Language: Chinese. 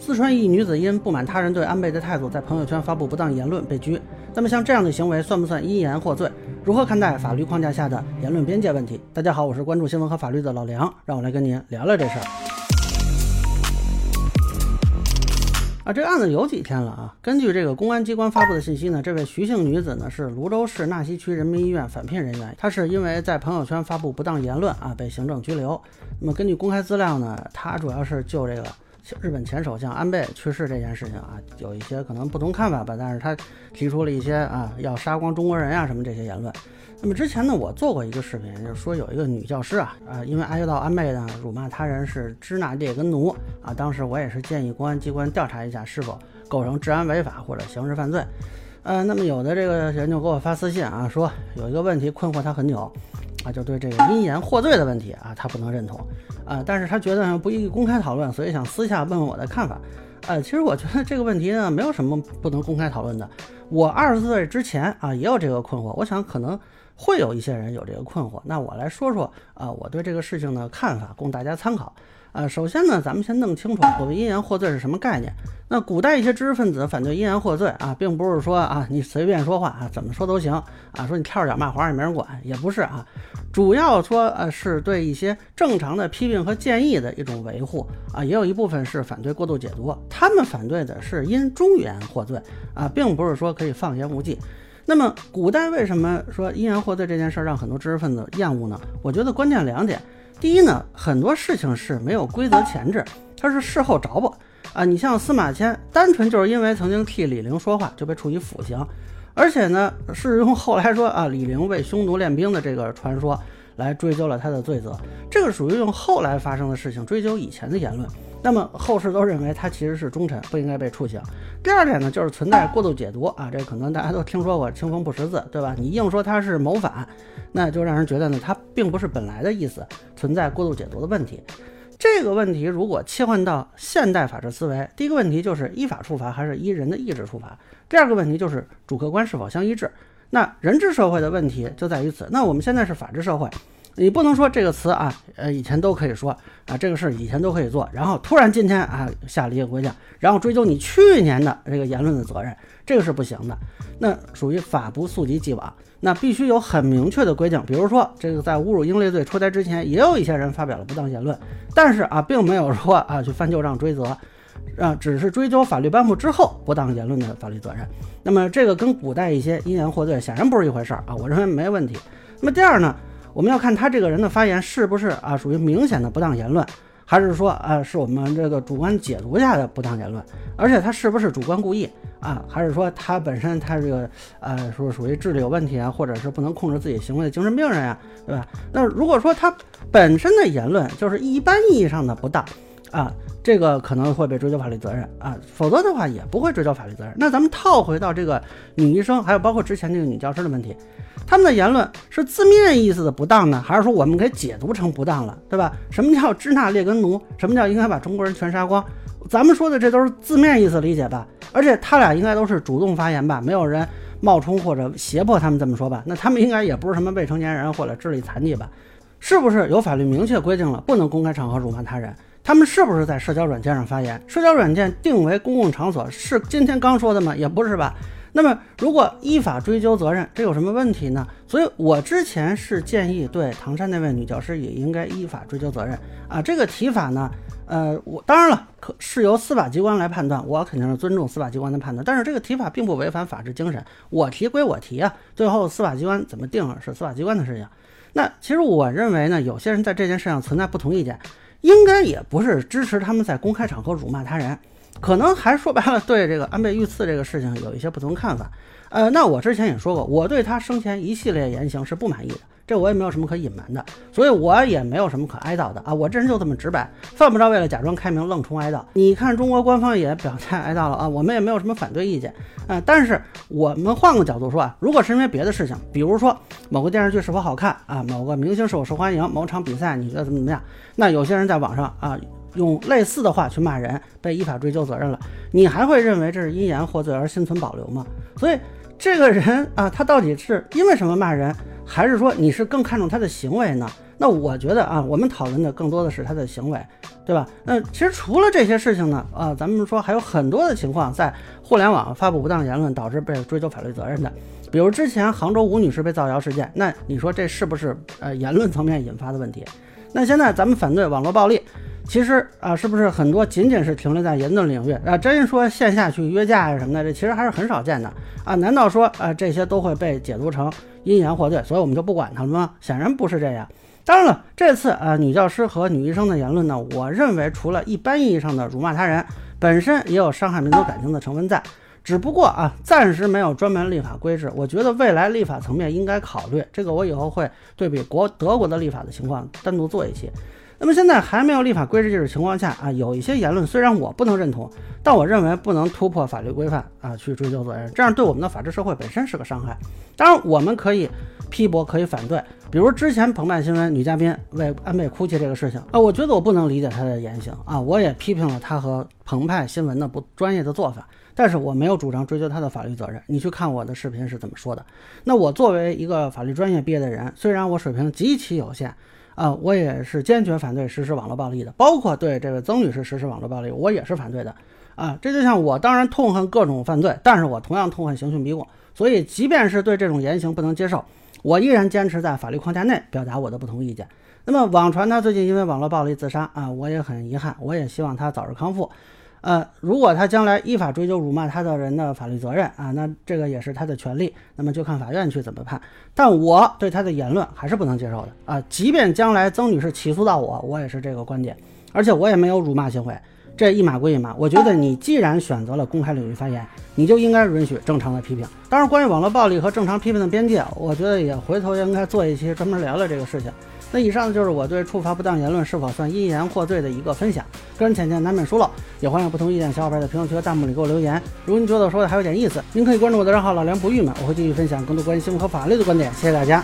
四川一女子因不满他人对安倍的态度，在朋友圈发布不当言论被拘。那么像这样的行为算不算因言获罪？如何看待法律框架下的言论边界问题？大家好，我是关注新闻和法律的老梁，让我来跟您聊聊这事儿。啊，这个案子有几天了啊？根据这个公安机关发布的信息呢，这位徐姓女子呢是泸州市纳溪区人民医院返聘人员，她是因为在朋友圈发布不当言论啊，被行政拘留。那么根据公开资料呢，她主要是就这个。日本前首相安倍去世这件事情啊，有一些可能不同看法吧，但是他提出了一些啊要杀光中国人呀什么这些言论。那么之前呢，我做过一个视频，就是说有一个女教师啊，啊因为挨到安倍呢辱骂他人是支那列根奴啊，当时我也是建议公安机关调查一下是否构成治安违法或者刑事犯罪。呃，那么有的这个人就给我发私信啊，说有一个问题困惑他很久。就对这个因言获罪的问题啊，他不能认同啊，但是他觉得不宜公开讨论，所以想私下问问我的看法。呃，其实我觉得这个问题呢，没有什么不能公开讨论的。我二十岁之前啊，也有这个困惑，我想可能会有一些人有这个困惑。那我来说说啊，我对这个事情的看法，供大家参考。呃，首先呢，咱们先弄清楚所谓因言获罪是什么概念。那古代一些知识分子反对因言获罪啊，并不是说啊你随便说话啊怎么说都行啊，说你跳着脚骂皇上也没人管，也不是啊，主要说呃是对一些正常的批评和建议的一种维护啊，也有一部分是反对过度解读。他们反对的是因忠言获罪啊，并不是说可以放言无忌。那么古代为什么说因言获罪这件事儿让很多知识分子厌恶呢？我觉得关键两点。第一呢，很多事情是没有规则前置，它是事后找补啊。你像司马迁，单纯就是因为曾经替李陵说话就被处以腐刑，而且呢是用后来说啊李陵为匈奴练兵的这个传说来追究了他的罪责，这个属于用后来发生的事情追究以前的言论。那么后世都认为他其实是忠臣，不应该被处刑。第二点呢，就是存在过度解读啊，这可能大家都听说过“清风不识字”，对吧？你硬说他是谋反，那就让人觉得呢，他并不是本来的意思，存在过度解读的问题。这个问题如果切换到现代法治思维，第一个问题就是依法处罚还是依人的意志处罚？第二个问题就是主客观是否相一致？那人治社会的问题就在于此。那我们现在是法治社会。你不能说这个词啊，呃，以前都可以说啊，这个事以前都可以做，然后突然今天啊下了一个规定，然后追究你去年的这个言论的责任，这个是不行的，那属于法不溯及既往，那必须有很明确的规定。比如说，这个在侮辱英烈罪出台之前，也有一些人发表了不当言论，但是啊，并没有说啊去翻旧账追责，啊，只是追究法律颁布之后不当言论的法律责任。那么这个跟古代一些因言获罪显然不是一回事儿啊，我认为没问题。那么第二呢？我们要看他这个人的发言是不是啊属于明显的不当言论，还是说啊是我们这个主观解读下的不当言论，而且他是不是主观故意啊，还是说他本身他这个呃说属于智力有问题啊，或者是不能控制自己行为的精神病人呀，对吧？那如果说他本身的言论就是一般意义上的不当啊，这个可能会被追究法律责任啊，否则的话也不会追究法律责任。那咱们套回到这个女医生，还有包括之前那个女教师的问题。他们的言论是字面意思的不当呢，还是说我们给解读成不当了，对吧？什么叫支那列根奴？什么叫应该把中国人全杀光？咱们说的这都是字面意思理解吧？而且他俩应该都是主动发言吧？没有人冒充或者胁迫他们这么说吧？那他们应该也不是什么未成年人或者智力残疾吧？是不是有法律明确规定了不能公开场合辱骂他人？他们是不是在社交软件上发言？社交软件定为公共场所是今天刚说的吗？也不是吧？那么，如果依法追究责任，这有什么问题呢？所以我之前是建议对唐山那位女教师也应该依法追究责任啊。这个提法呢，呃，我当然了，可是由司法机关来判断，我肯定是尊重司法机关的判断。但是这个提法并不违反法治精神，我提归我提啊，最后司法机关怎么定是司法机关的事情。那其实我认为呢，有些人在这件事上存在不同意见，应该也不是支持他们在公开场合辱骂他人。可能还说白了，对这个安倍遇刺这个事情有一些不同看法。呃，那我之前也说过，我对他生前一系列言行是不满意的，这我也没有什么可隐瞒的，所以我也没有什么可哀悼的啊。我这人就这么直白，犯不着为了假装开明愣充哀悼。你看中国官方也表态哀悼了啊，我们也没有什么反对意见啊。但是我们换个角度说啊，如果是因为别的事情，比如说某个电视剧是否好看啊，某个明星是否受欢迎，某场比赛你觉得怎么怎么样，那有些人在网上啊。用类似的话去骂人，被依法追究责任了，你还会认为这是因言获罪而心存保留吗？所以这个人啊，他到底是因为什么骂人，还是说你是更看重他的行为呢？那我觉得啊，我们讨论的更多的是他的行为，对吧？那其实除了这些事情呢，啊，咱们说还有很多的情况在互联网发布不当言论导致被追究法律责任的，比如之前杭州吴女士被造谣事件，那你说这是不是呃言论层面引发的问题？那现在咱们反对网络暴力。其实啊，是不是很多仅仅是停留在言论领域啊？真说线下去约架呀什么的，这其实还是很少见的啊？难道说啊这些都会被解读成因言获罪，所以我们就不管他了吗？显然不是这样。当然了，这次啊女教师和女医生的言论呢，我认为除了一般意义上的辱骂他人，本身也有伤害民族感情的成分在。只不过啊，暂时没有专门立法规制。我觉得未来立法层面应该考虑这个，我以后会对比国德国的立法的情况单独做一些。那么现在还没有立法规制这种情况下啊，有一些言论虽然我不能认同，但我认为不能突破法律规范啊去追究责任，这样对我们的法治社会本身是个伤害。当然我们可以批驳，可以反对，比如之前澎湃新闻女嘉宾为安倍哭泣这个事情啊，我觉得我不能理解她的言行啊，我也批评了她和澎湃新闻的不专业的做法，但是我没有主张追究她的法律责任。你去看我的视频是怎么说的？那我作为一个法律专业毕业的人，虽然我水平极其有限。啊，我也是坚决反对实施网络暴力的，包括对这位曾女士实施网络暴力，我也是反对的。啊，这就像我当然痛恨各种犯罪，但是我同样痛恨刑讯逼供。所以，即便是对这种言行不能接受，我依然坚持在法律框架内表达我的不同意见。那么，网传他最近因为网络暴力自杀啊，我也很遗憾，我也希望他早日康复。呃，如果他将来依法追究辱骂他的人的法律责任啊，那这个也是他的权利，那么就看法院去怎么判。但我对他的言论还是不能接受的啊，即便将来曾女士起诉到我，我也是这个观点，而且我也没有辱骂行为，这一码归一码。我觉得你既然选择了公开领域发言，你就应该允许正常的批评。当然，关于网络暴力和正常批评的边界，我觉得也回头应该做一期专门聊聊这个事情。那以上就是我对触发不当言论是否算因言获罪的一个分享，个人浅见难免疏漏，也欢迎不同意见小伙伴在评论区和弹幕里给我留言。如果您觉得我说的还有点意思，您可以关注我的账号老梁不郁闷，我会继续分享更多关于新闻和法律的观点。谢谢大家。